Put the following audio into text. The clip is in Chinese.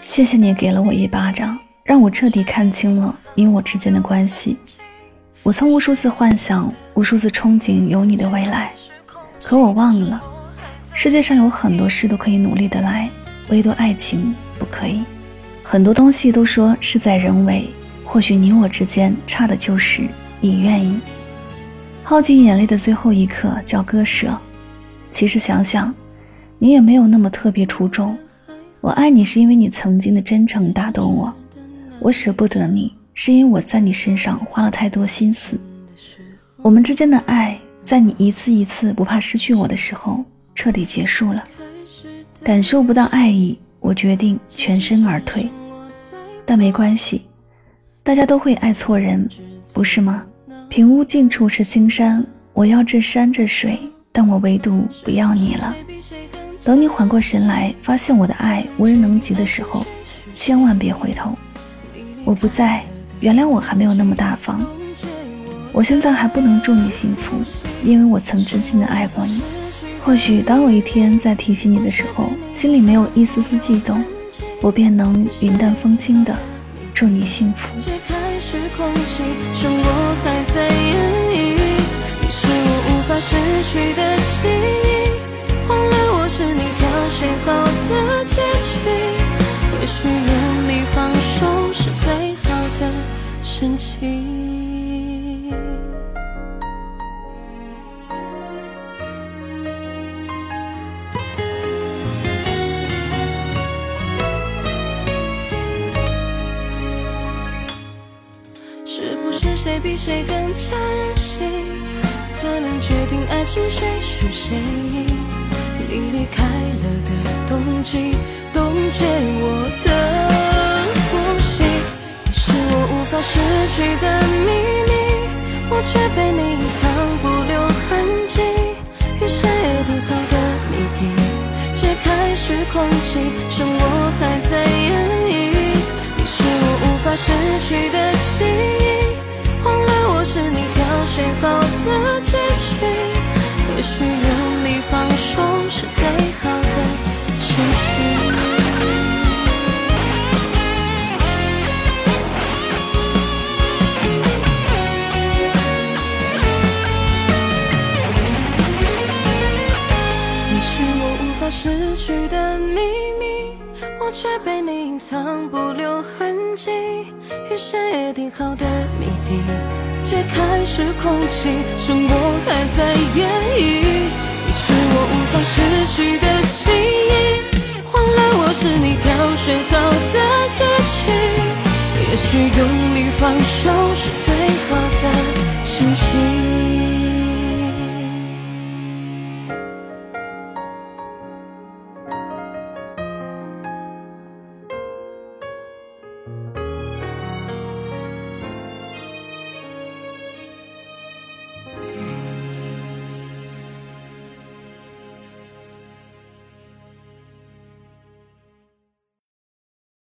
谢谢你给了我一巴掌，让我彻底看清了你我之间的关系。我曾无数次幻想，无数次憧憬有你的未来，可我忘了，世界上有很多事都可以努力的来，唯独爱情不可以。很多东西都说事在人为，或许你我之间差的就是你愿意。耗尽眼泪的最后一刻叫割舍。其实想想，你也没有那么特别出众。我爱你是因为你曾经的真诚打动我，我舍不得你是因为我在你身上花了太多心思。我们之间的爱，在你一次一次不怕失去我的时候彻底结束了。感受不到爱意，我决定全身而退。但没关系，大家都会爱错人，不是吗？平屋尽处是青山，我要这山这水，但我唯独不要你了。等你缓过神来，发现我的爱无人能及的时候，千万别回头。我不在，原谅我还没有那么大方。我现在还不能祝你幸福，因为我曾真心的爱过你。或许当有一天再提起你的时候，心里没有一丝丝悸动，我便能云淡风轻的祝你幸福。是我无法失去的谁比谁更加任性，才能决定爱情谁输谁赢？你离开了的冬季，冻结我的呼吸。你是我无法失去的秘密，我却被你隐藏不留痕迹。与谁定好的谜底，解开时空气，剩我还在演绎。你是我无法失去的最好的结局。也许用力放手是最好的事情。你是我无法失去的秘密，我却被你隐藏不留痕迹。与谁定好的谜你，解开时空气，剩我还在演绎。你是我无法失去的记忆，换来我是你挑选好的结局。也许用力放手是最好的事情。